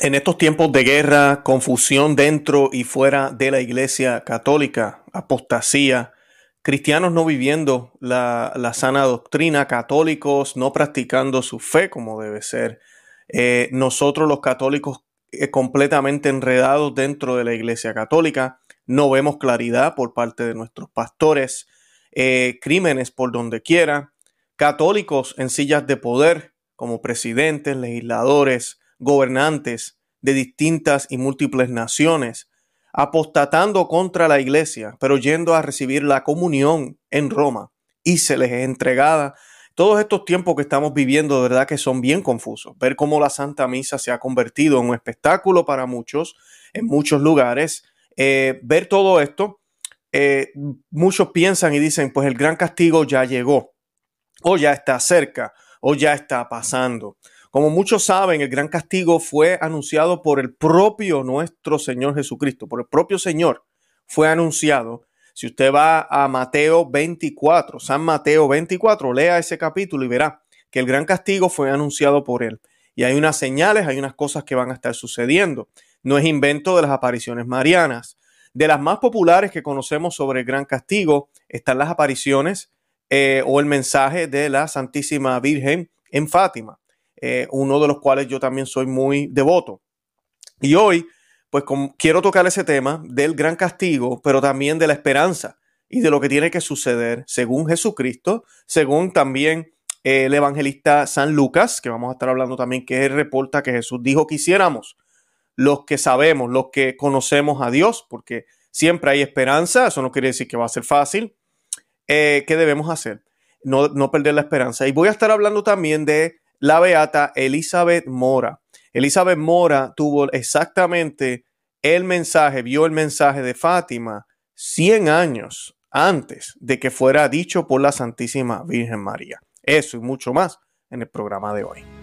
En estos tiempos de guerra, confusión dentro y fuera de la Iglesia Católica, apostasía, cristianos no viviendo la, sana doctrina, católicos no practicando su fe como debe ser, eh, nosotros los católicos eh, completamente enredados dentro de la Iglesia Católica, no vemos claridad por parte de nuestros pastores, eh, crímenes por donde quiera, católicos en sillas de poder como presidentes, legisladores, gobernantes de distintas y múltiples naciones, apostatando contra la iglesia, pero yendo a recibir la comunión en Roma y se les es entregada. Todos estos tiempos que estamos viviendo, de verdad que son bien confusos. Ver cómo la Santa Misa se ha convertido en un espectáculo para muchos, en muchos lugares. Eh, ver todo esto, eh, muchos piensan y dicen, pues el gran castigo ya llegó, o ya está cerca, o ya está pasando. Como muchos saben, el gran castigo fue anunciado por el propio nuestro Señor Jesucristo, por el propio Señor fue anunciado. Si usted va a Mateo 24, San Mateo 24, lea ese capítulo y verá que el gran castigo fue anunciado por él. Y hay unas señales, hay unas cosas que van a estar sucediendo. No es invento de las apariciones marianas. De las más populares que conocemos sobre el gran castigo están las apariciones eh, o el mensaje de la Santísima Virgen en Fátima. Eh, uno de los cuales yo también soy muy devoto. Y hoy, pues quiero tocar ese tema del gran castigo, pero también de la esperanza y de lo que tiene que suceder según Jesucristo, según también eh, el evangelista San Lucas, que vamos a estar hablando también, que reporta que Jesús dijo que hiciéramos, los que sabemos, los que conocemos a Dios, porque siempre hay esperanza, eso no quiere decir que va a ser fácil. Eh, ¿Qué debemos hacer? No, no perder la esperanza. Y voy a estar hablando también de la beata Elizabeth Mora. Elizabeth Mora tuvo exactamente el mensaje, vio el mensaje de Fátima 100 años antes de que fuera dicho por la Santísima Virgen María. Eso y mucho más en el programa de hoy.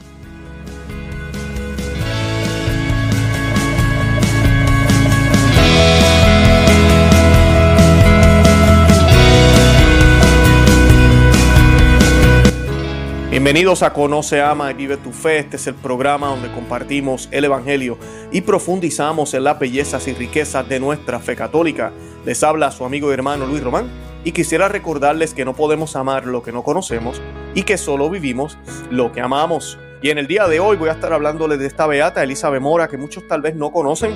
Bienvenidos a Conoce, Ama y Vive tu Fe. Este es el programa donde compartimos el Evangelio y profundizamos en las bellezas y riquezas de nuestra fe católica. Les habla su amigo y hermano Luis Román y quisiera recordarles que no podemos amar lo que no conocemos y que solo vivimos lo que amamos. Y en el día de hoy voy a estar hablándoles de esta beata Elizabeth Mora que muchos tal vez no conocen.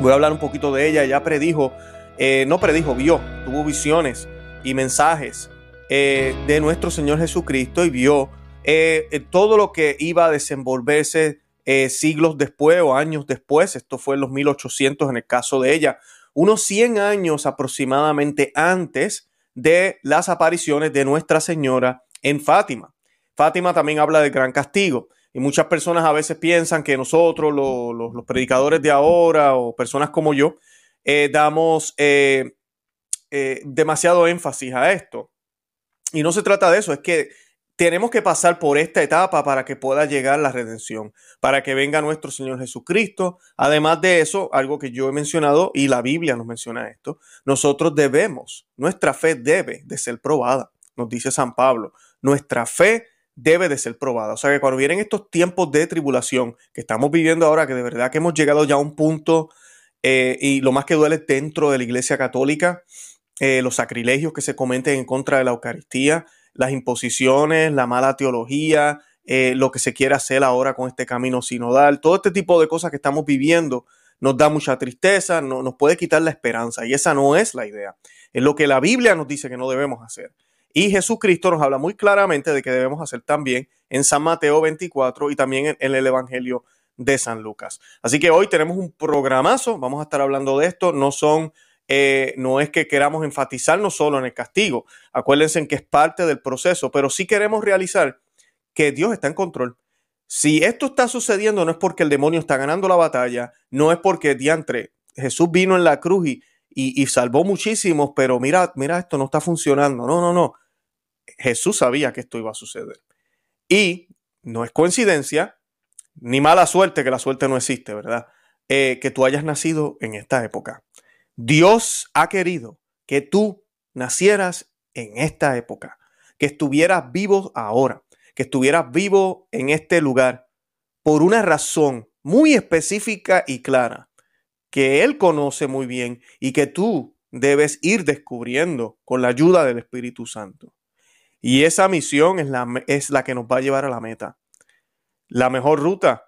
Voy a hablar un poquito de ella. Ella predijo, eh, no predijo, vio, tuvo visiones y mensajes eh, de nuestro Señor Jesucristo y vio eh, eh, todo lo que iba a desenvolverse siglos después o años después. Esto fue en los 1800 en el caso de ella. Unos 100 años aproximadamente antes de las apariciones de Nuestra Señora en Fátima. Fátima también habla del gran castigo. Y muchas personas a veces piensan que nosotros, los, predicadores de ahora o personas como yo, damos demasiado énfasis a esto. Y no se trata de eso, es que tenemos que pasar por esta etapa para que pueda llegar la redención, para que venga nuestro Señor Jesucristo. Además de eso, algo que yo he mencionado y la Biblia nos menciona esto, nosotros debemos, nuestra fe debe de ser probada, nos dice San Pablo, nuestra fe debe de ser probada. O sea que cuando vienen estos tiempos de tribulación que estamos viviendo ahora, que de verdad que hemos llegado ya a un punto eh, y lo más que duele dentro de la Iglesia Católica, eh, los sacrilegios que se cometen en contra de la Eucaristía, las imposiciones, la mala teología, eh, lo que se quiere hacer ahora con este camino sinodal, todo este tipo de cosas que estamos viviendo nos da mucha tristeza, no, nos puede quitar la esperanza y esa no es la idea. Es lo que la Biblia nos dice que no debemos hacer. Y Jesucristo nos habla muy claramente de que debemos hacer también en San Mateo 24 y también en el Evangelio de San Lucas. Así que hoy tenemos un programazo, vamos a estar hablando de esto, no son eh, no es que queramos enfatizarnos solo en el castigo. Acuérdense en que es parte del proceso, pero sí queremos realizar que Dios está en control. Si esto está sucediendo, no es porque el demonio está ganando la batalla, no es porque diantre Jesús vino en la cruz y, y, salvó muchísimos, pero mira, mira, esto no está funcionando. No, no, no. Jesús sabía que esto iba a suceder. Y no es coincidencia, ni mala suerte, que la suerte no existe, ¿verdad? Eh, que tú hayas nacido en esta época. Dios ha querido que tú nacieras en esta época, que estuvieras vivo ahora, que estuvieras vivo en este lugar, por una razón muy específica y clara que Él conoce muy bien y que tú debes ir descubriendo con la ayuda del Espíritu Santo. Y esa misión es la, que nos va a llevar a la meta. La mejor ruta,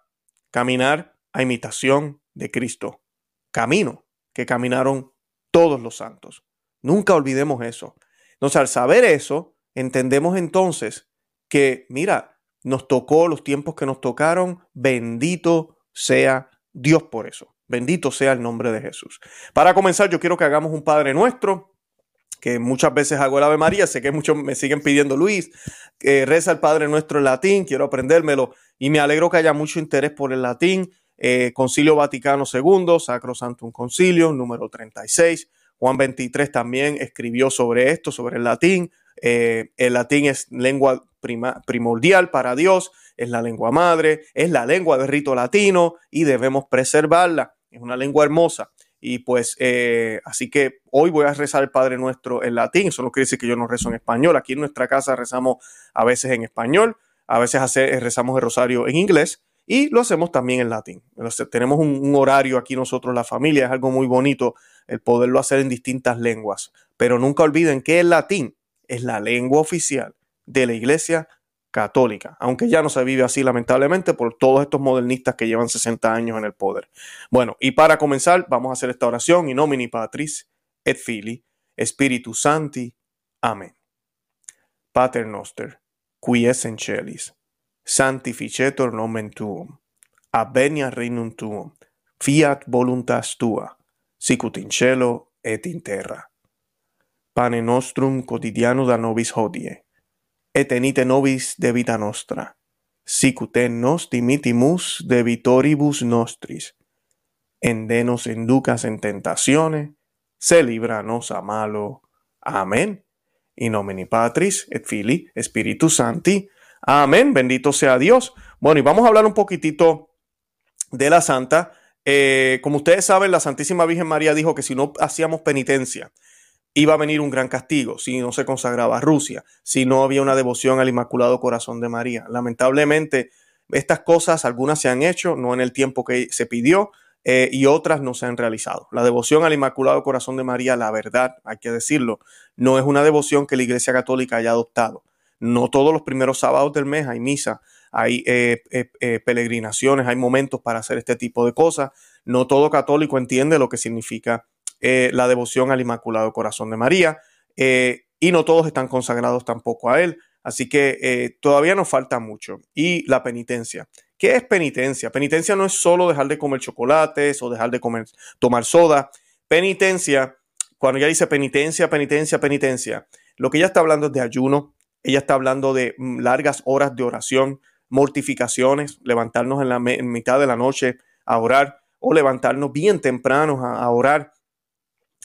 caminar a imitación de Cristo. Camino que caminaron todos los santos. Nunca olvidemos eso. Entonces, al saber eso, entendemos entonces que, mira, nos tocó los tiempos que nos tocaron, bendito sea Dios por eso. Bendito sea el nombre de Jesús. Para comenzar, yo quiero que hagamos un Padre Nuestro, que muchas veces hago el Ave María, sé que muchos me siguen pidiendo Luis, que reza el Padre Nuestro en latín, quiero aprendérmelo y me alegro que haya mucho interés por el latín. Eh, Concilio Vaticano II, Sacro Santum Concilio, número 36. Juan 23 también escribió sobre esto, sobre el latín. Eh, el latín es lengua primordial para Dios, es la lengua madre, es la lengua de rito latino y debemos preservarla. Es una lengua hermosa. Y pues, eh, así que hoy voy a rezar el Padre Nuestro en latín. Eso no quiere decir que yo no rezo en español. Aquí en nuestra casa rezamos a veces en español, a veces rezamos el rosario en inglés y lo hacemos también en latín. tenemos un, horario aquí nosotros, la familia, es algo muy bonito el poderlo hacer en distintas lenguas. Pero nunca olviden que el latín es la lengua oficial de la Iglesia Católica, aunque ya no se vive así lamentablemente por todos estos modernistas que llevan 60 años en el poder. Bueno, y para comenzar, vamos a hacer esta oración in nomini Patris et Fili, Spiritus Santi. Amén. Pater noster, qui es en celis, sanctificetur nomen tuum, abenia regnum tuum, fiat voluntas tua, sicut in cielo et in terra. Pane nostrum quotidiano da nobis hodie, et enite nobis de vita nostra, sicut en nos dimitimus debitoribus nostris, endenos inducas en tentatione, se libra nos a malo. Amen. In nomine Patris et Filii et Spiritus Sancti. Amén. Bendito sea Dios. Bueno, y vamos a hablar un poquitito de la Santa. Eh, como ustedes saben, la Santísima Virgen María dijo que si no hacíamos penitencia, iba a venir un gran castigo si no se consagraba a Rusia, si no había una devoción al Inmaculado Corazón de María. Lamentablemente, estas cosas, algunas se han hecho, no en el tiempo que se pidió, eh, y otras no se han realizado. La devoción al Inmaculado Corazón de María, la verdad, hay que decirlo, no es una devoción que la Iglesia Católica haya adoptado. No todos los primeros sábados del mes hay misa, hay eh, eh, peregrinaciones, hay momentos para hacer este tipo de cosas. No todo católico entiende lo que significa la devoción al Inmaculado Corazón de María y no todos están consagrados tampoco a él. Así que todavía nos falta mucho. Y la penitencia. ¿Qué es penitencia? Penitencia no es solo dejar de comer chocolates o dejar de comer, tomar soda. Penitencia, cuando ella dice penitencia, penitencia, penitencia, lo que ella está hablando es de ayuno, ella está hablando de mm, largas horas de oración, mortificaciones, levantarnos en la mitad de la noche a orar o levantarnos bien temprano a, orar,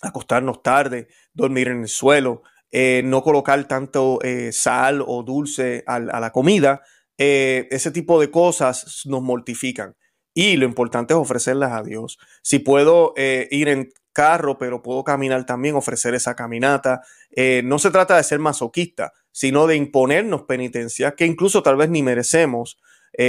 acostarnos tarde, dormir en el suelo, eh, no colocar tanto eh, sal o dulce a la comida, eh, ese tipo de cosas nos mortifican. Y lo importante es ofrecerlas a Dios. Si puedo ir en carro, pero puedo caminar también, ofrecer esa caminata. Eh, no se trata de ser masoquista, sino de imponernos penitencias que incluso tal vez ni merecemos,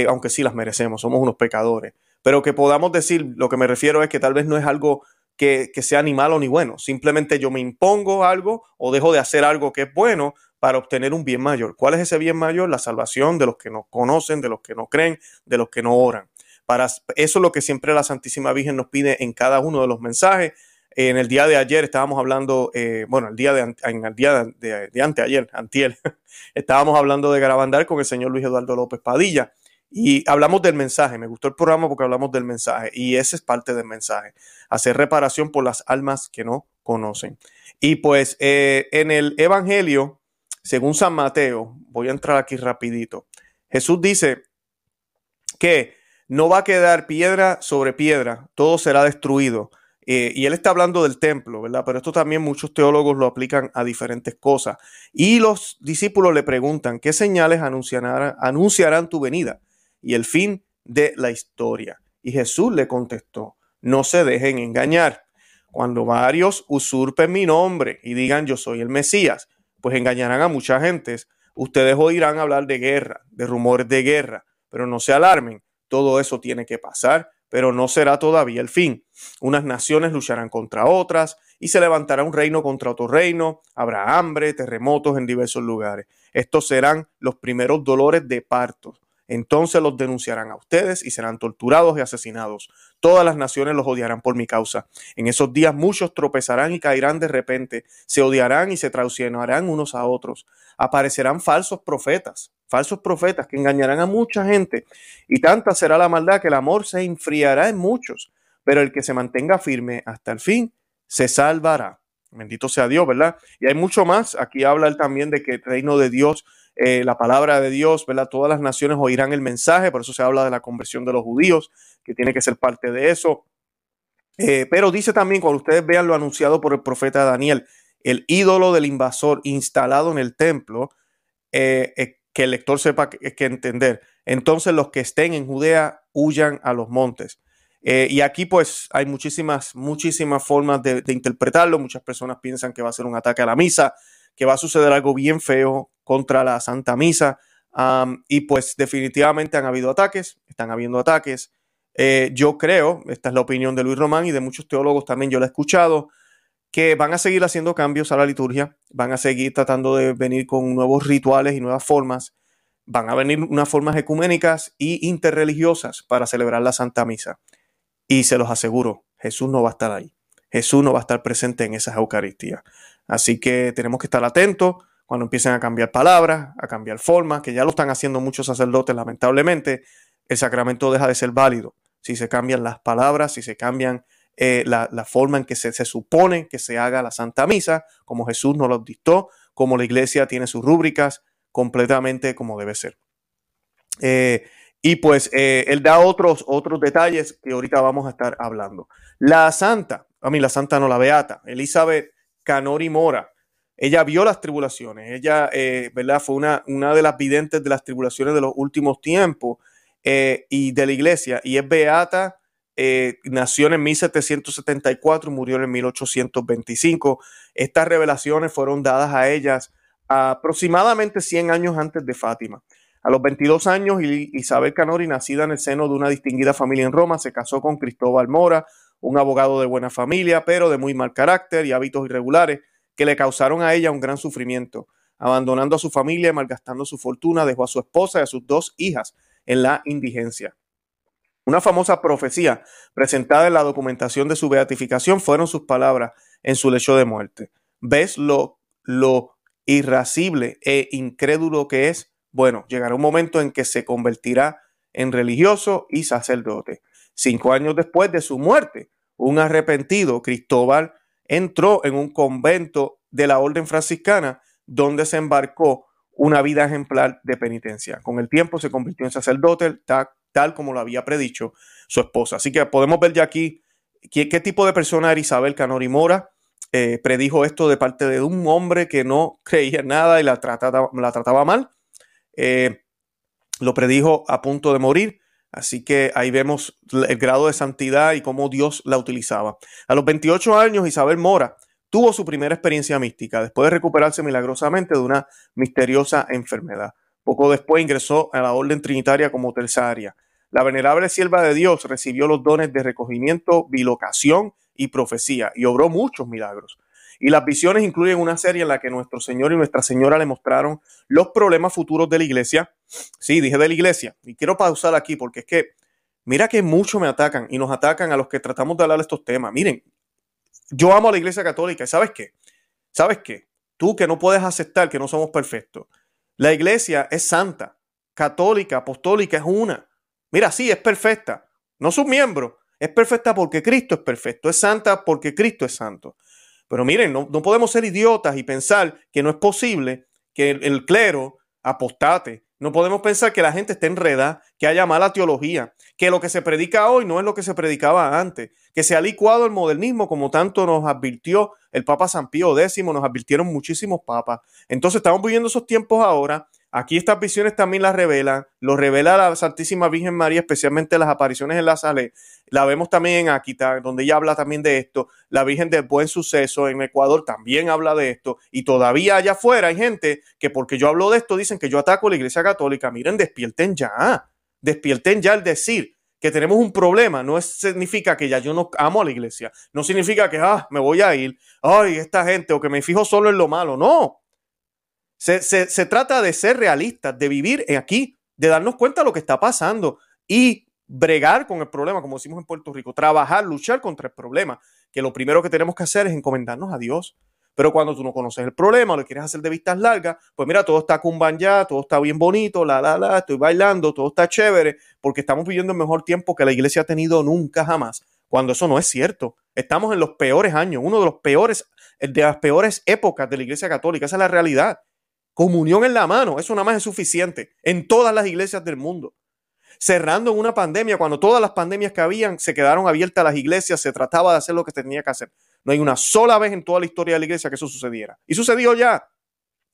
aunque sí las merecemos, somos unos pecadores. Pero que podamos decir, lo que me refiero es que tal vez no es algo que, que sea ni malo ni bueno. Simplemente yo me impongo algo o dejo de hacer algo que es bueno para obtener un bien mayor. ¿Cuál es ese bien mayor? La salvación de los que no conocen, de los que no creen, de los que no oran. Para eso es lo que siempre la Santísima Virgen nos pide en cada uno de los mensajes. En el día de ayer estábamos hablando, eh, bueno, el día de, en el día de, de, anteayer, antiel, estábamos hablando de Garabandal con el señor Luis Eduardo López Padilla y hablamos del mensaje. Me gustó el programa porque hablamos del mensaje y ese es parte del mensaje. Hacer reparación por las almas que no conocen. Y pues eh, en el Evangelio según San Mateo, voy a entrar aquí rapidito, Jesús dice que no va a quedar piedra sobre piedra, todo será destruido. Eh, y él está hablando del templo, ¿verdad? Pero esto también muchos teólogos lo aplican a diferentes cosas. Y los discípulos le preguntan, ¿qué señales anunciarán, tu venida y el fin de la historia? Y Jesús le contestó, no se dejen engañar. Cuando varios usurpen mi nombre y digan yo soy el Mesías, pues engañarán a mucha gente. Ustedes oirán hablar de guerra, de rumores de guerra, pero no se alarmen, todo eso tiene que pasar, pero no será todavía el fin. Unas naciones lucharán contra otras y se levantará un reino contra otro reino, habrá hambre, terremotos en diversos lugares. Estos serán los primeros dolores de parto. Entonces los denunciarán a ustedes y serán torturados y asesinados. Todas las naciones los odiarán por mi causa. En esos días muchos tropezarán y caerán de repente, se odiarán y se traicionarán unos a otros. Aparecerán falsos profetas, falsos profetas que engañarán a mucha gente. Y tanta será la maldad que el amor se enfriará en muchos. Pero el que se mantenga firme hasta el fin se salvará. Bendito sea Dios, ¿verdad? Y hay mucho más. Aquí habla él también de que el reino de Dios eh, la palabra de Dios, ¿verdad? Todas las naciones oirán el mensaje, por eso se habla de la conversión de los judíos, que tiene que ser parte de eso. Eh, pero dice también, cuando ustedes vean lo anunciado por el profeta Daniel, el ídolo del invasor instalado en el templo, eh, que el lector sepa que, que, entender. Entonces los que estén en Judea huyan a los montes. y aquí pues hay muchísimas, muchísimas formas de, de interpretarlo. Muchas personas piensan que va a ser un ataque a la misa que va a suceder algo bien feo contra la Santa Misa. y pues definitivamente han habido ataques, están habiendo ataques. Eh, yo creo, esta es la opinión de Luis Román y de muchos teólogos también, yo lo he escuchado, que van a seguir haciendo cambios a la liturgia, van a seguir tratando de venir con nuevos rituales y nuevas formas, van a venir unas formas ecuménicas y interreligiosas para celebrar la Santa Misa. Y se los aseguro, Jesús no va a estar ahí. Jesús no va a estar presente en esas Eucaristías. Así que tenemos que estar atentos cuando empiecen a cambiar palabras, a cambiar formas, que ya lo están haciendo muchos sacerdotes, lamentablemente, el sacramento deja de ser válido. Si se cambian las palabras, si se cambian eh, la, forma en que se, supone que se haga la Santa Misa, como Jesús nos lo dictó, como la iglesia tiene sus rúbricas, completamente como debe ser. Eh, y pues eh, él da otros, otros detalles que ahorita vamos a estar hablando. La santa, a mí la santa no la beata, Elizabeth Canori Mora. Ella vio las tribulaciones, ella, eh, ¿verdad? Fue una, una de las videntes de las tribulaciones de los últimos tiempos eh, y de la iglesia, y es beata, eh, nació en 1774 y murió en 1825. Estas revelaciones fueron dadas a ellas aproximadamente 100 años antes de Fátima. A los 22 años, Isabel Canori, nacida en el seno de una distinguida familia en Roma, se casó con Cristóbal Mora, un abogado de buena familia, pero de muy mal carácter y hábitos irregulares que le causaron a ella un gran sufrimiento. Abandonando a su familia y malgastando su fortuna, dejó a su esposa y a sus dos hijas en la indigencia. Una famosa profecía presentada en la documentación de su beatificación fueron sus palabras en su lecho de muerte. ¿Ves lo, lo irascible e incrédulo que es? Bueno, llegará un momento en que se convertirá en religioso y sacerdote. Cinco años después de su muerte, un arrepentido, Cristóbal, entró en un convento de la orden franciscana donde se embarcó una vida ejemplar de penitencia. Con el tiempo se convirtió en sacerdote, tal, como lo había predicho su esposa. Así que podemos ver ya aquí qué, tipo de persona era Isabel Canori Mora. Eh, predijo esto de parte de un hombre que no creía en nada y la trataba, mal. Eh, lo predijo a punto de morir. Así que ahí vemos el grado de santidad y cómo Dios la utilizaba. A los 28 años, Isabel Mora tuvo su primera experiencia mística después de recuperarse milagrosamente de una misteriosa enfermedad. Poco después ingresó a la orden trinitaria como terciaria. La venerable sierva de Dios recibió los dones de recogimiento, bilocación y profecía y obró muchos milagros. Y las visiones incluyen una serie en la que nuestro Señor y Nuestra Señora le mostraron los problemas futuros de la iglesia. Sí, dije de la iglesia. Y quiero pausar aquí porque es que mira que mucho me atacan y nos atacan a los que tratamos de hablar de estos temas. Miren, yo amo a la iglesia católica y ¿sabes qué? ¿Sabes qué? Tú que no puedes aceptar que no somos perfectos. La iglesia es santa, católica, apostólica, es una. Mira, sí, es perfecta. No sus miembros. Es perfecta porque Cristo es perfecto. Es santa porque Cristo es santo. Pero miren, no, podemos ser idiotas y pensar que no es posible que el, clero apostate. No podemos pensar que la gente esté enredada, que haya mala teología, que lo que se predica hoy no es lo que se predicaba antes, que se ha licuado el modernismo como tanto nos advirtió el Papa San Pío X, nos advirtieron muchísimos papas. Entonces estamos viviendo esos tiempos ahora Aquí estas visiones también las revela, lo revela la Santísima Virgen María, especialmente las apariciones en la sala. La vemos también en Aquita, donde ella habla también de esto. La Virgen del Buen Suceso en Ecuador también habla de esto. Y todavía allá afuera hay gente que porque yo hablo de esto dicen que yo ataco a la Iglesia Católica. Miren, despierten ya. Despierten ya el decir que tenemos un problema. No significa que ya yo no amo a la iglesia. No significa que, ah, me voy a ir. Ay, esta gente, o que me fijo solo en lo malo. No. Se, se trata de ser realistas, de vivir aquí, de darnos cuenta de lo que está pasando y bregar con el problema, como decimos en Puerto Rico, trabajar, luchar contra el problema, que lo primero que tenemos que hacer es encomendarnos a Dios. Pero cuando tú no conoces el problema, lo quieres hacer de vistas largas, pues mira, todo está cumban ya, todo está bien bonito, la, la, la, estoy bailando, todo está chévere, porque estamos viviendo el mejor tiempo que la iglesia ha tenido nunca jamás, cuando eso no es cierto. Estamos en los peores años, uno de los peores, de las peores épocas de la iglesia católica, esa es la realidad. Comunión en la mano, eso nada más es suficiente en todas las iglesias del mundo cerrando en una pandemia, cuando todas las pandemias que habían se quedaron abiertas las iglesias, se trataba de hacer lo que tenía que hacer. No hay una sola vez en toda la historia de la iglesia que eso sucediera. Y sucedió ya.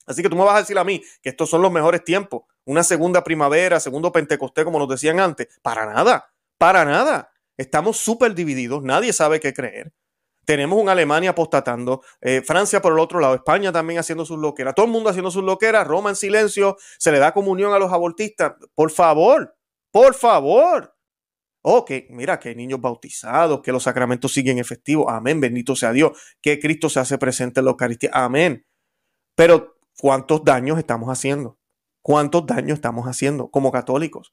Así que tú me vas a decir a mí que estos son los mejores tiempos. Una segunda primavera, segundo Pentecostés, como nos decían antes. Para nada, para nada. Estamos súper divididos, nadie sabe qué creer. Tenemos una Alemania apostatando, eh, Francia por el otro lado, España también haciendo sus loqueras, todo el mundo haciendo sus loqueras, Roma en silencio, se le da comunión a los abortistas. Por favor, por favor. Oh, que mira, que hay niños bautizados, que los sacramentos siguen efectivos. Amén, bendito sea Dios. Que Cristo se hace presente en la Eucaristía. Amén. Pero, ¿cuántos daños estamos haciendo? ¿Cuántos daños estamos haciendo como católicos?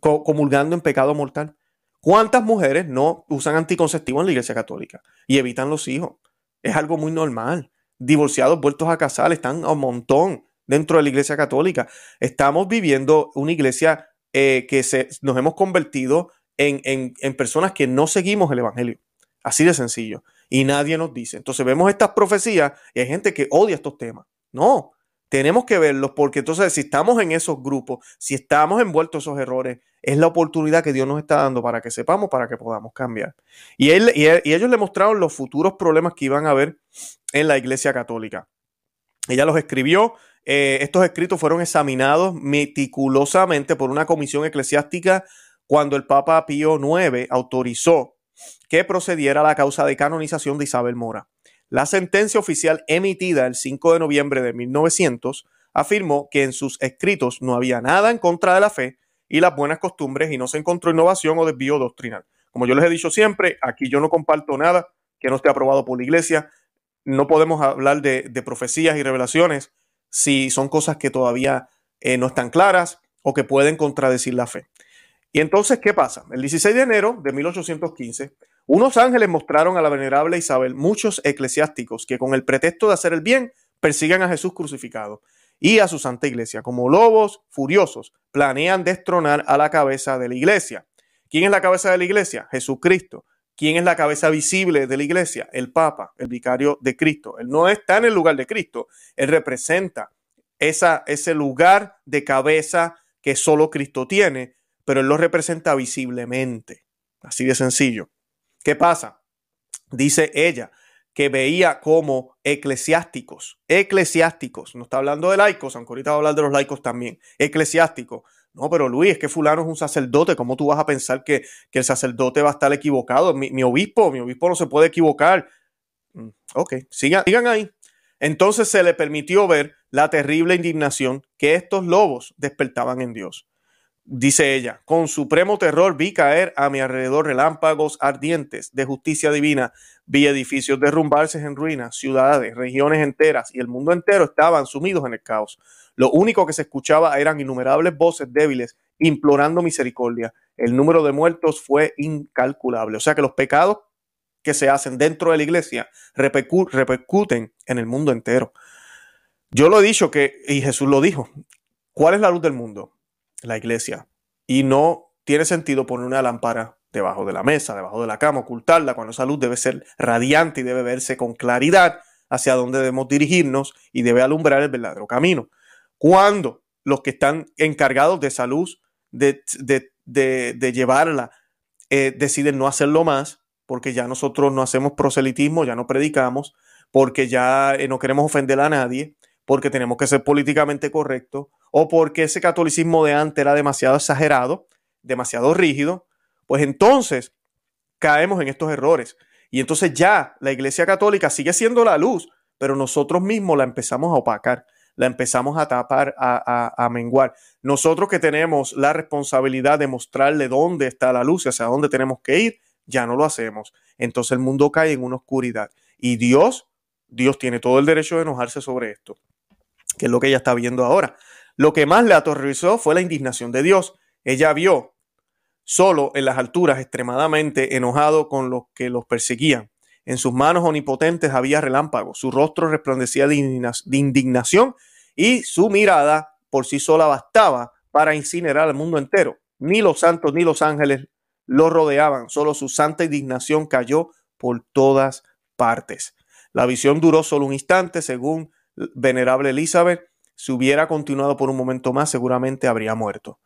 Comulgando en pecado mortal. ¿Cuántas mujeres no usan anticonceptivos en la iglesia católica y evitan los hijos? Es algo muy normal. Divorciados vueltos a casar están un montón dentro de la iglesia católica. Estamos viviendo una iglesia eh, que se, nos hemos convertido en, en, personas que no seguimos el Evangelio. Así de sencillo. Y nadie nos dice. Entonces vemos estas profecías y hay gente que odia estos temas. No, tenemos que verlos porque entonces si estamos en esos grupos, si estamos envueltos en esos errores, es la oportunidad que Dios nos está dando para que sepamos, para que podamos cambiar. Y, él, y, ellos le mostraron los futuros problemas que iban a haber en la iglesia católica. Ella los escribió eh, estos escritos fueron examinados meticulosamente por una comisión eclesiástica cuando el Papa Pío IX autorizó que procediera la causa de canonización de Isabel Mora. La sentencia oficial emitida el 5 de noviembre de 1900 afirmó que en sus escritos no había nada en contra de la fe y las buenas costumbres y no se encontró innovación o desvío doctrinal. Como yo les he dicho siempre, aquí yo no comparto nada que no esté aprobado por la iglesia. No podemos hablar de, profecías y revelaciones si son cosas que todavía eh, no están claras o que pueden contradecir la fe. Y entonces, ¿qué pasa? El 16 de enero de 1815, unos ángeles mostraron a la venerable Isabel muchos eclesiásticos que con el pretexto de hacer el bien persiguen a Jesús crucificado y a su santa iglesia. Como lobos furiosos, planean destronar a la cabeza de la iglesia. ¿Quién es la cabeza de la iglesia? Jesucristo. ¿Quién es la cabeza visible de la iglesia? El Papa, el vicario de Cristo. Él no está en el lugar de Cristo, él representa esa, ese lugar de cabeza que solo Cristo tiene, pero él lo representa visiblemente. Así de sencillo. ¿Qué pasa? Dice ella que veía como eclesiásticos, eclesiásticos, no está hablando de laicos, aunque ahorita va a hablar de los laicos también, eclesiásticos, no, pero Luis, es que fulano es un sacerdote. ¿Cómo tú vas a pensar que, el sacerdote va a estar equivocado? Mi, obispo, mi obispo no se puede equivocar. Mm, ok, sigan, sigan ahí. Entonces se le permitió ver la terrible indignación que estos lobos despertaban en Dios. Dice ella, con supremo terror vi caer a mi alrededor relámpagos ardientes de justicia divina, vi edificios derrumbarse en ruinas, ciudades, regiones enteras y el mundo entero estaban sumidos en el caos. Lo único que se escuchaba eran innumerables voces débiles implorando misericordia. El número de muertos fue incalculable. O sea que los pecados que se hacen dentro de la iglesia repercuten en el mundo entero. Yo lo he dicho que, y Jesús lo dijo, ¿cuál es la luz del mundo? La iglesia. Y no tiene sentido poner una lámpara debajo de la mesa, debajo de la cama, ocultarla, cuando esa luz debe ser radiante y debe verse con claridad hacia dónde debemos dirigirnos y debe alumbrar el verdadero camino. Cuando los que están encargados de salud, de, de, llevarla, eh, deciden no hacerlo más, porque ya nosotros no hacemos proselitismo, ya no predicamos, porque ya eh, no queremos ofender a nadie, porque tenemos que ser políticamente correctos, o porque ese catolicismo de antes era demasiado exagerado, demasiado rígido, pues entonces caemos en estos errores. Y entonces ya la Iglesia Católica sigue siendo la luz, pero nosotros mismos la empezamos a opacar la empezamos a tapar, a, menguar. Nosotros que tenemos la responsabilidad de mostrarle dónde está la luz y hacia dónde tenemos que ir, ya no lo hacemos. Entonces el mundo cae en una oscuridad. Y Dios, Dios tiene todo el derecho de enojarse sobre esto, que es lo que ella está viendo ahora. Lo que más le aterrorizó fue la indignación de Dios. Ella vio solo en las alturas extremadamente enojado con los que los perseguían. En sus manos omnipotentes había relámpagos, su rostro resplandecía de indignación y su mirada por sí sola bastaba para incinerar al mundo entero. Ni los santos ni los ángeles lo rodeaban, solo su santa indignación cayó por todas partes. La visión duró solo un instante, según venerable Elizabeth, si hubiera continuado por un momento más, seguramente habría muerto.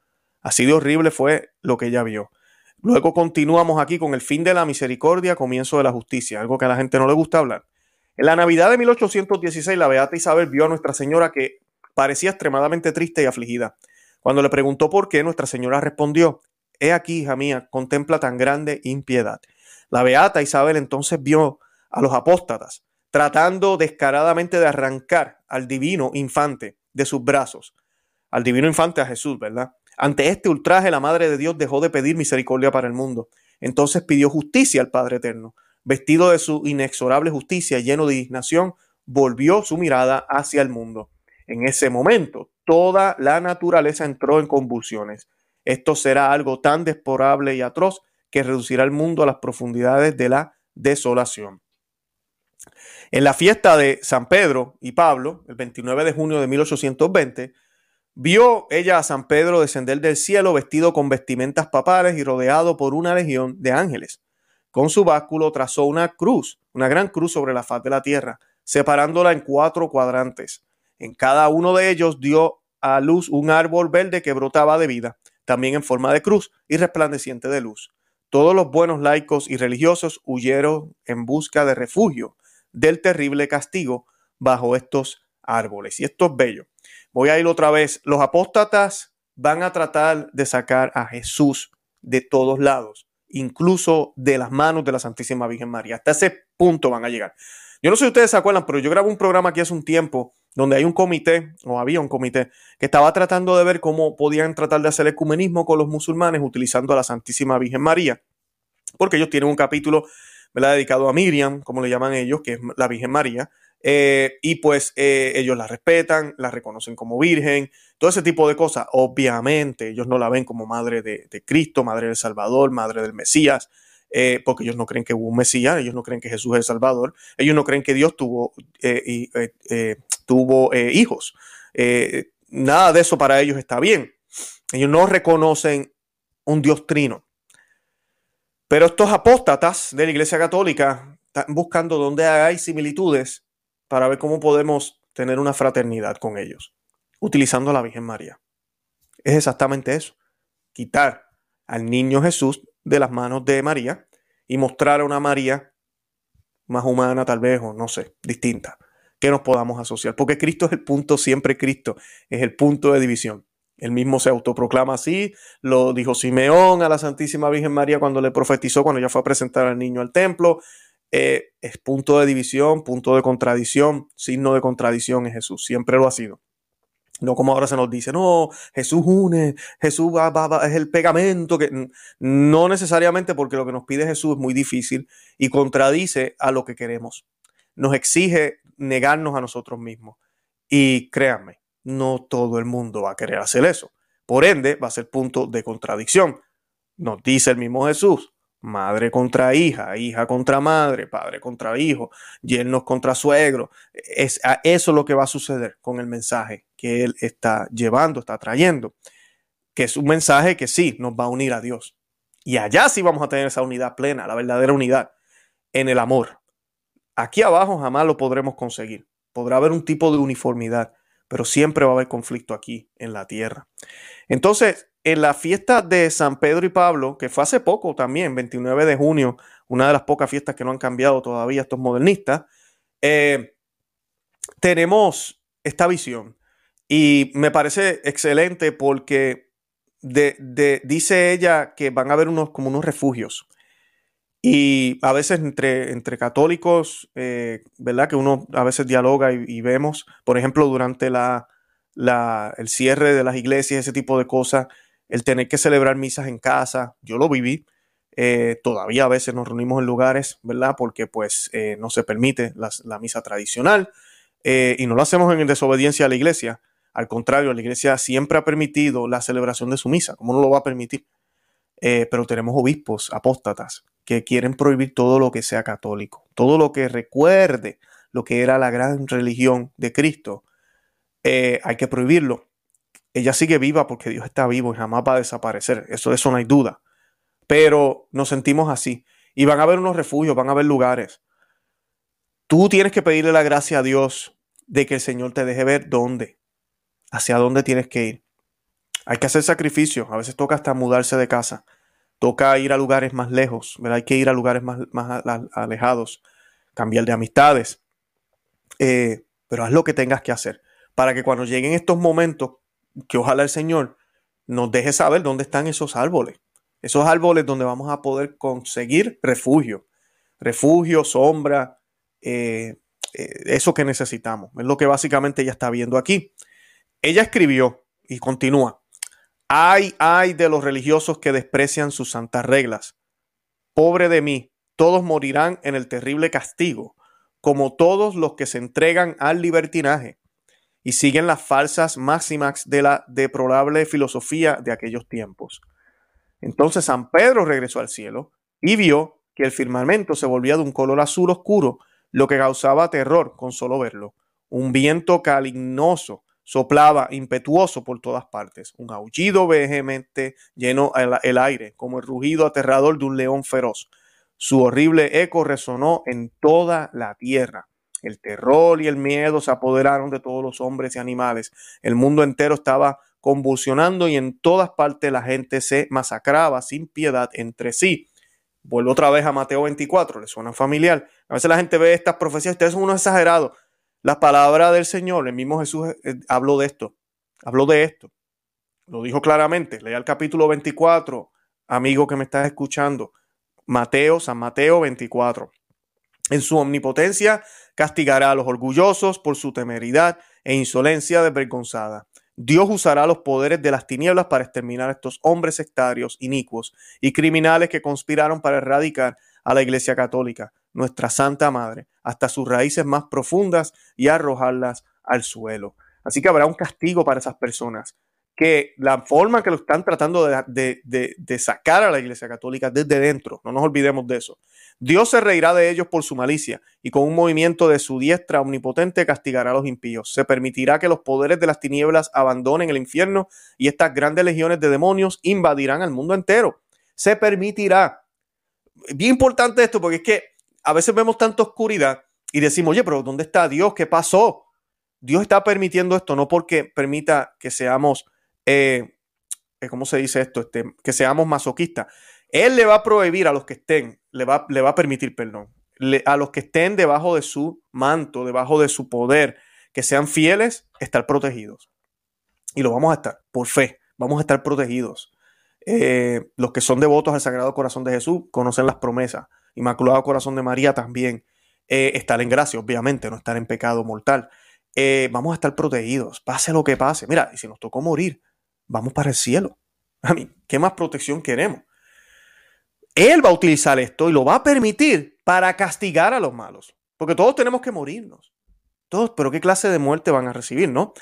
Así de horrible fue lo que ella vio. Luego continuamos aquí con el fin de la misericordia, comienzo de la justicia, algo que a la gente no le gusta hablar. En la Navidad de 1816, la Beata Isabel vio a Nuestra Señora que parecía extremadamente triste y afligida. Cuando le preguntó por qué, Nuestra Señora respondió, He aquí, hija mía, contempla tan grande impiedad. La Beata Isabel entonces vio a los apóstatas tratando descaradamente de arrancar al divino infante de sus brazos, al divino infante a Jesús, ¿verdad? Ante este ultraje, la Madre de Dios dejó de pedir misericordia para el mundo. Entonces pidió justicia al Padre Eterno. Vestido de su inexorable justicia, lleno de indignación, volvió su mirada hacia el mundo. En ese momento, toda la naturaleza entró en convulsiones. Esto será algo tan desporable y atroz que reducirá el mundo a las profundidades de la desolación. En la fiesta de San Pedro y Pablo, el 29 de junio de 1820, Vio ella a San Pedro descender del cielo vestido con vestimentas papales y rodeado por una legión de ángeles. Con su báculo trazó una cruz, una gran cruz sobre la faz de la tierra, separándola en cuatro cuadrantes. En cada uno de ellos dio a luz un árbol verde que brotaba de vida, también en forma de cruz y resplandeciente de luz. Todos los buenos laicos y religiosos huyeron en busca de refugio del terrible castigo bajo estos árboles. Y esto es bello. Voy a ir otra vez. Los apóstatas van a tratar de sacar a Jesús de todos lados, incluso de las manos de la Santísima Virgen María. Hasta ese punto van a llegar. Yo no sé si ustedes se acuerdan, pero yo grabé un programa aquí hace un tiempo donde hay un comité, o había un comité, que estaba tratando de ver cómo podían tratar de hacer ecumenismo con los musulmanes utilizando a la Santísima Virgen María, porque ellos tienen un capítulo dedicado a Miriam, como le llaman ellos, que es la Virgen María, eh, y pues eh, ellos la respetan, la reconocen como virgen, todo ese tipo de cosas. Obviamente ellos no la ven como madre de, Cristo, madre del Salvador, madre del Mesías, eh, porque ellos no creen que hubo un Mesías, ellos no creen que Jesús es el Salvador, ellos no creen que Dios tuvo, tuvo hijos. nada de eso para ellos está bien. Ellos no reconocen un Dios trino. Pero estos apóstatas de la Iglesia Católica están buscando donde hay similitudes para ver cómo podemos tener una fraternidad con ellos, utilizando a la Virgen María. Es exactamente eso, quitar al niño Jesús de las manos de María y mostrar a una María más humana tal vez, o no sé, distinta, que nos podamos asociar. Porque Cristo es el punto, siempre Cristo, es el punto de división. Él mismo se autoproclama así, lo dijo Simeón a la Santísima Virgen María cuando le profetizó, cuando ella fue a presentar al niño al templo, eh, es punto de división, punto de contradicción, signo de contradicción es Jesús, siempre lo ha sido. No como ahora se nos dice, no, Jesús une, Jesús es el pegamento, que no necesariamente porque lo que nos pide Jesús es muy difícil y contradice a lo que queremos. Nos exige negarnos a nosotros mismos. Y créanme, no todo el mundo va a querer hacer eso. Por ende, va a ser punto de contradicción. Nos dice el mismo Jesús, madre contra hija, hija contra madre, padre contra hijo, yernos contra suegro. Es, eso lo que va a suceder con el mensaje que él está llevando, está trayendo. Que es un mensaje que sí nos va a unir a Dios. Y allá sí vamos a tener esa unidad plena, la verdadera unidad, en el amor. Aquí abajo jamás lo podremos conseguir. Podrá haber un tipo de uniformidad, pero siempre va a haber conflicto aquí en la tierra. Entonces, en la fiesta de San Pedro y Pablo, que fue hace poco también, 29 de junio, una de las pocas fiestas que no han cambiado todavía estos modernistas, eh, tenemos esta visión. Y me parece excelente porque dice ella que van a haber unos, como unos refugios. Y a veces entre, entre católicos, eh, ¿verdad? Que uno a veces dialoga y, vemos, por ejemplo, durante la, el cierre de las iglesias, ese tipo de cosas, el tener que celebrar misas en casa, yo lo viví. Eh, todavía a veces nos reunimos en lugares, ¿verdad? Porque pues eh, no se permite la, misa tradicional y no lo hacemos en desobediencia a la iglesia. Al contrario, la iglesia siempre ha permitido la celebración de su misa. ¿Cómo no lo va a permitir? pero tenemos obispos apóstatas que quieren prohibir todo lo que sea católico, todo lo que recuerde lo que era la gran religión de Cristo, eh, hay que prohibirlo. Ella sigue viva porque Dios está vivo y jamás va a desaparecer, eso, eso no hay duda. Pero nos sentimos así y van a haber unos refugios, van a haber lugares. Tú tienes que pedirle la gracia a Dios de que el Señor te deje ver dónde, hacia dónde tienes que ir. Hay que hacer sacrificios, a veces toca hasta mudarse de casa toca ir a lugares más lejos, ¿verdad? hay que ir a lugares más, más alejados, cambiar de amistades, eh, pero haz lo que tengas que hacer para que cuando lleguen estos momentos, que ojalá el Señor nos deje saber dónde están esos árboles, esos árboles donde vamos a poder conseguir refugio, refugio, sombra, eh, eh, eso que necesitamos, es lo que básicamente ella está viendo aquí. Ella escribió y continúa, Ay, ay de los religiosos que desprecian sus santas reglas. Pobre de mí, todos morirán en el terrible castigo, como todos los que se entregan al libertinaje y siguen las falsas máximas de la deplorable filosofía de aquellos tiempos. Entonces San Pedro regresó al cielo y vio que el firmamento se volvía de un color azul oscuro, lo que causaba terror con solo verlo. Un viento calignoso soplaba impetuoso por todas partes, un aullido vehemente llenó el, aire, como el rugido aterrador de un león feroz. Su horrible eco resonó en toda la tierra. El terror y el miedo se apoderaron de todos los hombres y animales. El mundo entero estaba convulsionando y en todas partes la gente se masacraba sin piedad entre sí. Vuelvo otra vez a Mateo 24, le suena familiar. A veces la gente ve estas profecías, ustedes son unos exagerados. La palabra del Señor, el mismo Jesús eh, habló de esto, habló de esto, lo dijo claramente. Lea el capítulo 24, amigo que me estás escuchando, Mateo, San Mateo 24. En su omnipotencia castigará a los orgullosos por su temeridad e insolencia desvergonzada. Dios usará los poderes de las tinieblas para exterminar a estos hombres sectarios, inicuos y criminales que conspiraron para erradicar a la Iglesia Católica, nuestra Santa Madre, hasta sus raíces más profundas y arrojarlas al suelo. Así que habrá un castigo para esas personas que la forma que lo están tratando de, sacar a la Iglesia Católica desde dentro, no nos olvidemos de eso. Dios se reirá de ellos por su malicia y con un movimiento de su diestra omnipotente castigará a los impíos. Se permitirá que los poderes de las tinieblas abandonen el infierno y estas grandes legiones de demonios invadirán al mundo entero. Se permitirá bien importante esto porque es que a veces vemos tanta oscuridad y decimos, oye, pero ¿dónde está Dios? ¿Qué pasó? Dios está permitiendo esto no porque permita que seamos, eh, eh, ¿cómo se dice esto? Este, que seamos masoquistas. Él le va a prohibir a los que estén, le va, le va a permitir, perdón, a los que estén debajo de su manto, debajo de su poder, que sean fieles, estar protegidos. Y lo vamos a estar, por fe, vamos a estar protegidos. Eh, los que son devotos al Sagrado Corazón de Jesús conocen las promesas. Inmaculado Corazón de María también. Eh, estar en gracia, obviamente, no estar en pecado mortal. Eh, vamos a estar protegidos, pase lo que pase. Mira, y si nos tocó morir, vamos para el cielo. A mí, ¿qué más protección queremos? Él va a utilizar esto y lo va a permitir para castigar a los malos. Porque todos tenemos que morirnos. Todos, pero ¿qué clase de muerte van a recibir, no?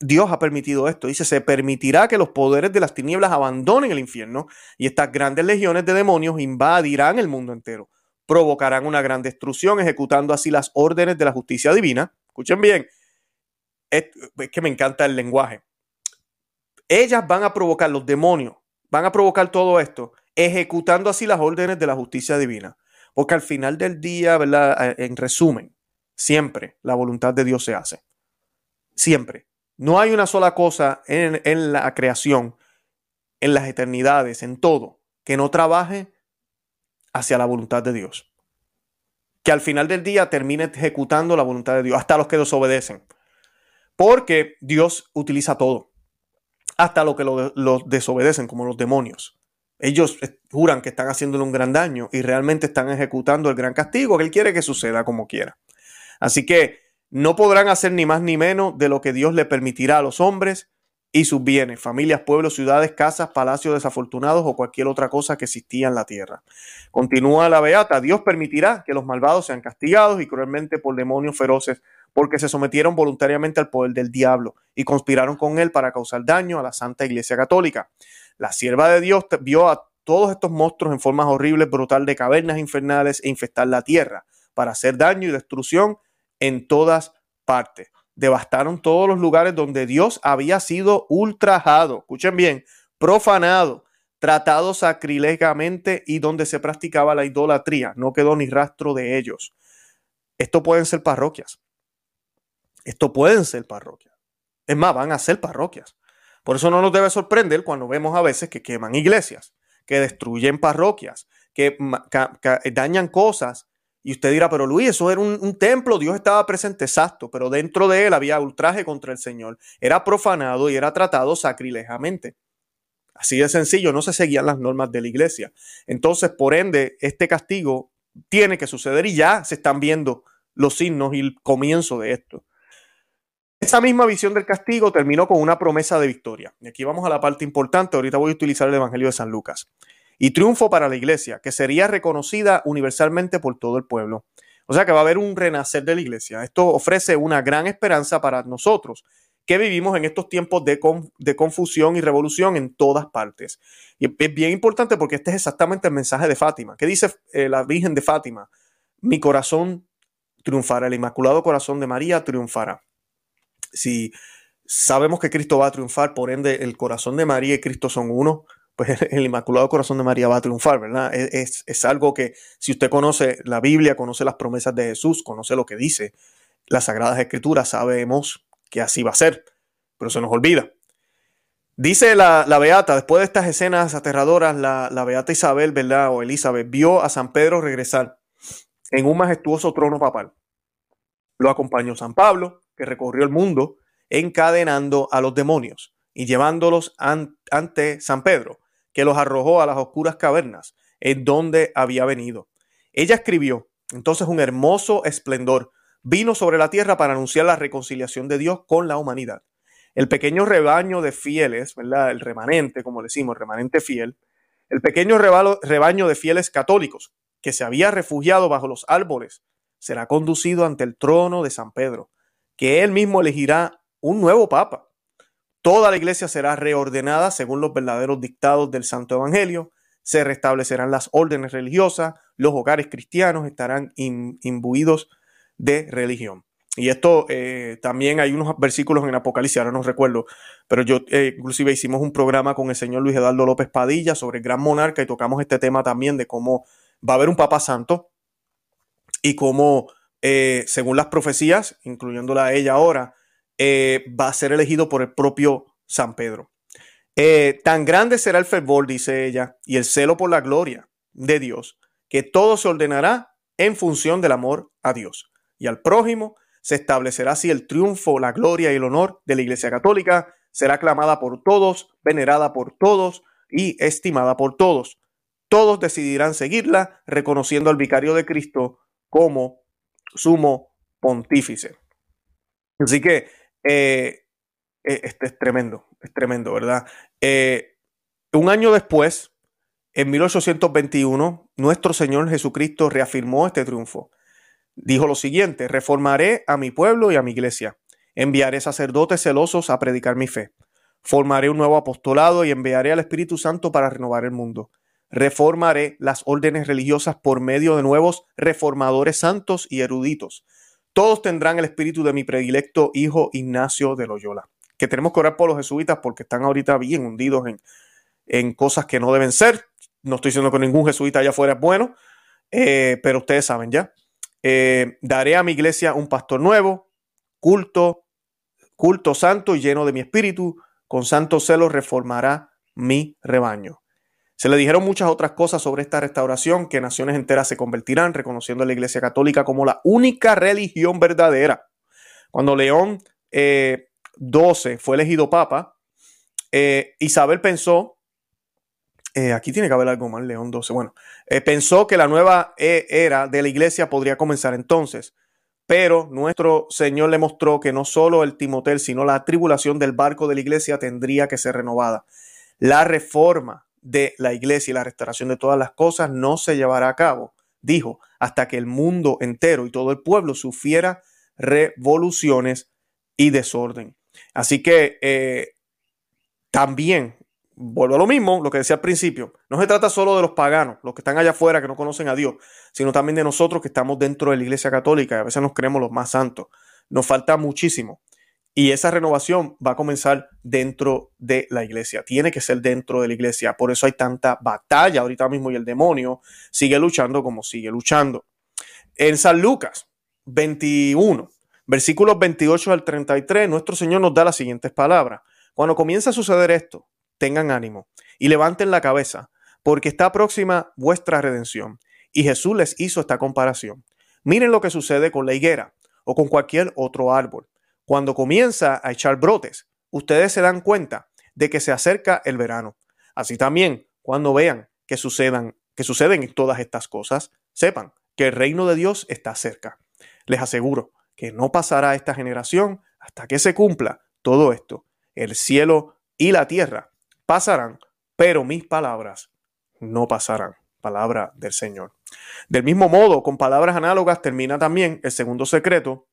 Dios ha permitido esto. Dice, se permitirá que los poderes de las tinieblas abandonen el infierno y estas grandes legiones de demonios invadirán el mundo entero. Provocarán una gran destrucción, ejecutando así las órdenes de la justicia divina. Escuchen bien, es, que me encanta el lenguaje. Ellas van a provocar, los demonios, van a provocar todo esto, ejecutando así las órdenes de la justicia divina. Porque al final del día, ¿verdad? En resumen, siempre la voluntad de Dios se hace. Siempre. No hay una sola cosa en, la creación, en las eternidades, en todo, que no trabaje hacia la voluntad de Dios. Que al final del día termine ejecutando la voluntad de Dios, hasta los que desobedecen. Porque Dios utiliza todo, hasta los que lo, desobedecen, como los demonios. Ellos eh, juran que están haciéndole un gran daño y realmente están ejecutando el gran castigo que Él quiere que suceda como quiera. Así que no podrán hacer ni más ni menos de lo que Dios le permitirá a los hombres y sus bienes, familias, pueblos, ciudades, casas, palacios desafortunados o cualquier otra cosa que existía en la tierra. Continúa la beata, Dios permitirá que los malvados sean castigados y cruelmente por demonios feroces porque se sometieron voluntariamente al poder del diablo y conspiraron con él para causar daño a la Santa Iglesia Católica. La sierva de Dios vio a todos estos monstruos en formas horribles, brutal de cavernas infernales e infestar la tierra para hacer daño y destrucción en todas partes. Devastaron todos los lugares donde Dios había sido ultrajado, escuchen bien, profanado, tratado sacrílegamente y donde se practicaba la idolatría. No quedó ni rastro de ellos. Esto pueden ser parroquias. Esto pueden ser parroquias. Es más, van a ser parroquias. Por eso no nos debe sorprender cuando vemos a veces que queman iglesias, que destruyen parroquias, que dañan cosas. Y usted dirá, pero Luis, eso era un, templo, Dios estaba presente, exacto, pero dentro de él había ultraje contra el Señor. Era profanado y era tratado sacrilegamente. Así de sencillo, no se seguían las normas de la iglesia. Entonces, por ende, este castigo tiene que suceder y ya se están viendo los signos y el comienzo de esto. Esa misma visión del castigo terminó con una promesa de victoria. Y aquí vamos a la parte importante. Ahorita voy a utilizar el Evangelio de San Lucas. Y triunfo para la iglesia, que sería reconocida universalmente por todo el pueblo. O sea que va a haber un renacer de la iglesia. Esto ofrece una gran esperanza para nosotros, que vivimos en estos tiempos de, confusión y revolución en todas partes. Y es bien importante porque este es exactamente el mensaje de Fátima. ¿Qué dice eh, la Virgen de Fátima? Mi corazón triunfará, el Inmaculado Corazón de María triunfará si sabemos que Cristo va a triunfar, por ende el corazón de María y Cristo son uno, pues el Inmaculado Corazón de María va a triunfar, ¿verdad? Es, es, algo que si usted conoce la Biblia, conoce las promesas de Jesús, conoce lo que dice las Sagradas Escrituras, sabemos que así va a ser, pero se nos olvida. Dice la, la Beata, después de estas escenas aterradoras, la, la Beata Isabel, ¿verdad? O Elizabeth, vio a San Pedro regresar en un majestuoso trono papal. Lo acompañó San Pablo, que recorrió el mundo encadenando a los demonios y llevándolos ante San Pedro, que los arrojó a las oscuras cavernas en donde había venido. Ella escribió, entonces un hermoso esplendor vino sobre la tierra para anunciar la reconciliación de Dios con la humanidad. El pequeño rebaño de fieles. El remanente, como decimos, el remanente fiel, el pequeño rebaño de fieles católicos que se había refugiado bajo los árboles, será conducido ante el trono de San Pedro, que él mismo elegirá un nuevo papa. Toda la iglesia será reordenada según los verdaderos dictados del Santo Evangelio, se restablecerán las órdenes religiosas, los hogares cristianos estarán imbuidos de religión. Y esto eh, también hay unos versículos en Apocalipsis, ahora no recuerdo, pero yo eh, inclusive hicimos un programa con el señor Luis Eduardo López Padilla sobre el gran monarca y tocamos este tema también de cómo va a haber un papa santo y cómo eh, según las profecías, incluyéndola a ella ahora, eh, va a ser elegido por el propio San Pedro. Eh, tan grande será el fervor, dice ella, y el celo por la gloria de Dios, que todo se ordenará en función del amor a Dios y al prójimo. Se establecerá así el triunfo, la gloria y el honor de la Iglesia Católica. Será aclamada por todos, venerada por todos y estimada por todos. Todos decidirán seguirla, reconociendo al vicario de Cristo como sumo pontífice. Así que eh, eh, este es tremendo, es tremendo, ¿verdad? Eh, un año después, en 1821, nuestro Señor Jesucristo reafirmó este triunfo. Dijo lo siguiente, reformaré a mi pueblo y a mi iglesia, enviaré sacerdotes celosos a predicar mi fe, formaré un nuevo apostolado y enviaré al Espíritu Santo para renovar el mundo reformaré las órdenes religiosas por medio de nuevos reformadores santos y eruditos. Todos tendrán el espíritu de mi predilecto hijo Ignacio de Loyola. Que tenemos que orar por los jesuitas porque están ahorita bien hundidos en, en cosas que no deben ser. No estoy diciendo que ningún jesuita allá afuera es bueno, eh, pero ustedes saben ya. Eh, daré a mi iglesia un pastor nuevo, culto, culto santo y lleno de mi espíritu. Con santo celo reformará mi rebaño. Se le dijeron muchas otras cosas sobre esta restauración, que naciones enteras se convertirán, reconociendo a la Iglesia Católica como la única religión verdadera. Cuando León XII eh, fue elegido papa, eh, Isabel pensó eh, aquí tiene que haber algo más, León 12. Bueno, pensó que la nueva era de la iglesia podría comenzar entonces, pero nuestro Señor le mostró que no solo el Timoteo, sino la tribulación del barco de la iglesia tendría que ser renovada. La reforma de la iglesia y la restauración de todas las cosas no se llevará a cabo, dijo, hasta que el mundo entero y todo el pueblo sufriera revoluciones y desorden. Así que eh, también vuelvo a lo mismo, lo que decía al principio, no se trata solo de los paganos, los que están allá afuera que no conocen a Dios, sino también de nosotros que estamos dentro de la iglesia católica y a veces nos creemos los más santos. Nos falta muchísimo. Y esa renovación va a comenzar dentro de la iglesia. Tiene que ser dentro de la iglesia. Por eso hay tanta batalla ahorita mismo y el demonio sigue luchando como sigue luchando. En San Lucas 21, versículos 28 al 33, nuestro Señor nos da las siguientes palabras. Cuando comienza a suceder esto, tengan ánimo y levanten la cabeza, porque está próxima vuestra redención. Y Jesús les hizo esta comparación. Miren lo que sucede con la higuera o con cualquier otro árbol. Cuando comienza a echar brotes, ustedes se dan cuenta de que se acerca el verano. Así también, cuando vean que sucedan, que suceden todas estas cosas, sepan que el reino de Dios está cerca. Les aseguro que no pasará esta generación hasta que se cumpla todo esto. El cielo y la tierra pasarán, pero mis palabras no pasarán. Palabra del Señor. Del mismo modo, con palabras análogas termina también el segundo secreto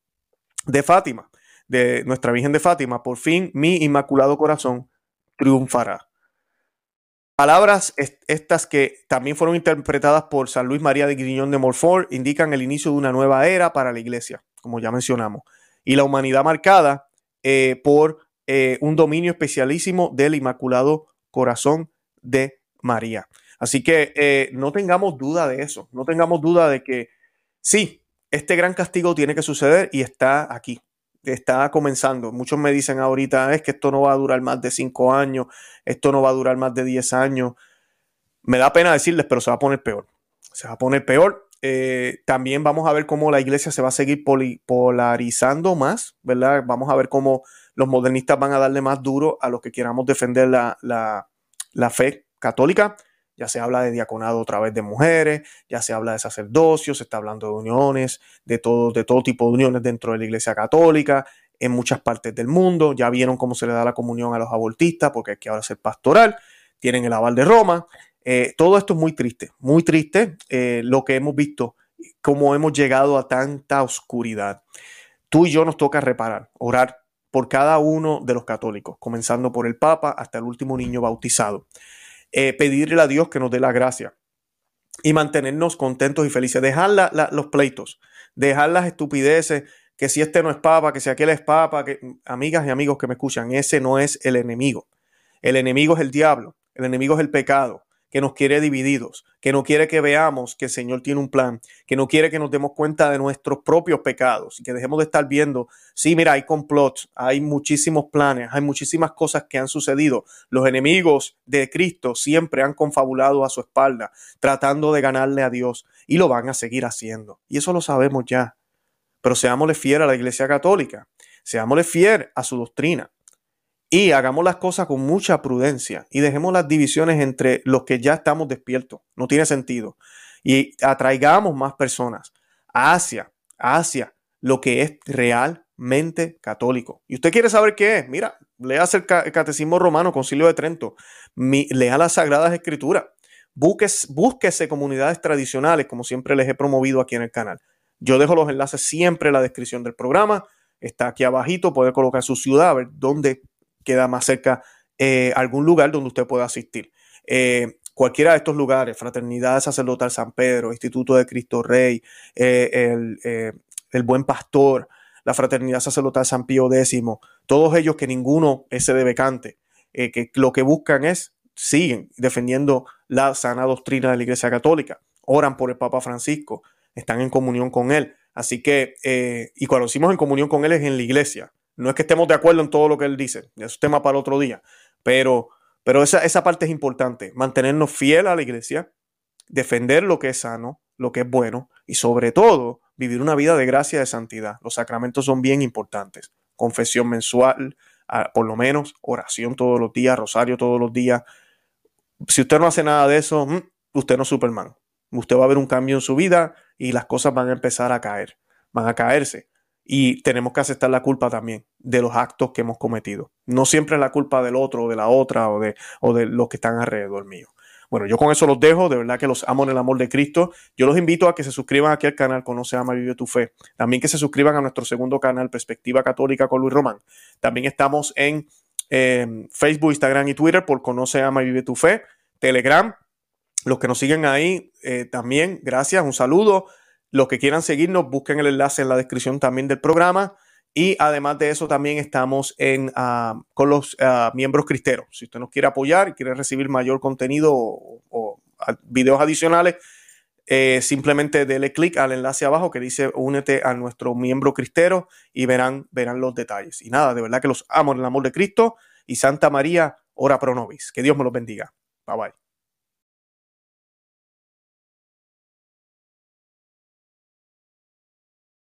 de Fátima, de nuestra Virgen de Fátima. Por fin mi inmaculado corazón triunfará. Palabras estas que también fueron interpretadas por San Luis María de Griñón de Montfort indican el inicio de una nueva era para la Iglesia, como ya mencionamos, y la humanidad marcada eh, por eh, un dominio especialísimo del Inmaculado Corazón de María. Así que eh, no tengamos duda de eso, no tengamos duda de que sí, este gran castigo tiene que suceder y está aquí, está comenzando. Muchos me dicen ahorita, es que esto no va a durar más de cinco años, esto no va a durar más de diez años. Me da pena decirles, pero se va a poner peor. Se va a poner peor. Eh, también vamos a ver cómo la iglesia se va a seguir polarizando más, ¿verdad? Vamos a ver cómo los modernistas van a darle más duro a los que queramos defender la, fe católica. Ya se habla de diaconado a través de mujeres, ya se habla de sacerdocio, se está hablando de uniones, de todo, de todo tipo de uniones dentro de la iglesia católica, en muchas partes del mundo. Ya vieron cómo se le da la comunión a los abortistas, porque hay que ahora ser pastoral, tienen el aval de Roma. Eh, todo esto es muy triste, muy triste eh, lo que hemos visto, cómo hemos llegado a tanta oscuridad. Tú y yo nos toca reparar, orar por cada uno de los católicos, comenzando por el Papa hasta el último niño bautizado. Eh, pedirle a Dios que nos dé la gracia y mantenernos contentos y felices. Dejar los pleitos, dejar las estupideces, que si este no es Papa, que si aquel es Papa, que amigas y amigos que me escuchan, ese no es el enemigo. El enemigo es el diablo, el enemigo es el pecado, que nos quiere divididos, que no quiere que veamos que el Señor tiene un plan, que no quiere que nos demos cuenta de nuestros propios pecados y que dejemos de estar viendo, sí, mira, hay complots, hay muchísimos planes, hay muchísimas cosas que han sucedido. Los enemigos de Cristo siempre han confabulado a su espalda, tratando de ganarle a Dios y lo van a seguir haciendo. Y eso lo sabemos ya. Pero seámosle fiel a la Iglesia Católica, seámosle fiel a su doctrina y hagamos las cosas con mucha prudencia y dejemos las divisiones entre los que ya estamos despiertos. No tiene sentido. Y atraigamos más personas hacia, hacia lo que es realmente católico. Y usted quiere saber qué es. Mira, lea el, Catecismo Romano, Concilio de Trento. lea las Sagradas Escrituras. Búsquese, búsquese comunidades tradicionales, como siempre les he promovido aquí en el canal. Yo dejo los enlaces siempre en la descripción del programa. Está aquí abajito, puede colocar su ciudad, a ver dónde queda más cerca eh, algún lugar donde usted pueda asistir. Eh, cualquiera de estos lugares, Fraternidad Sacerdotal San Pedro, Instituto de Cristo Rey, eh, el, Buen Pastor, la Fraternidad Sacerdotal San Pío X, todos ellos que ninguno es de becante, que lo que buscan es, siguen defendiendo la sana doctrina de la Iglesia Católica, oran por el Papa Francisco, están en comunión con él. Así que, y cuando decimos en comunión con él es en la iglesia, no es que estemos de acuerdo en todo lo que él dice, es tema para otro día, pero, pero esa, esa parte es importante, mantenernos fiel a la iglesia, defender lo que es sano, lo que es bueno y sobre todo vivir una vida de gracia y de santidad. Los sacramentos son bien importantes. Confesión mensual, por lo menos oración todos los días, rosario todos los días, Si usted no hace nada de eso, mm, usted no es Superman. Usted va a ver un cambio en su vida y las cosas van a empezar a caer, van a caerse. Y tenemos que aceptar la culpa también de los actos que hemos cometido. No siempre es la culpa del otro o de la otra o de, o de los que están alrededor mío. Bueno, yo con eso los dejo, de verdad que los amo en el amor de Cristo. Yo los invito a que se suscriban aquí al canal Conoce, Ama, Vive tu Fe. También que se suscriban a nuestro segundo canal, Perspectiva Católica con Luis Román. También estamos en em, Facebook, Instagram y Twitter por Conoce, Ama, Vive tu Fe. Telegram, los que nos siguen ahí, eh, también, gracias, un saludo. Los que quieran seguirnos, busquen el enlace en la descripción también del programa. Y además de eso, también estamos en, ah, con los ah, miembros cristeros. Si usted nos quiere apoyar y quiere recibir mayor contenido o, videos adicionales, eh, simplemente dele clic al enlace abajo que dice únete a nuestro miembro cristero y verán, verán los detalles. Y nada, de verdad que los amo en el amor de Cristo y Santa María, ora pro nobis. Que Dios me los bendiga. Bye bye.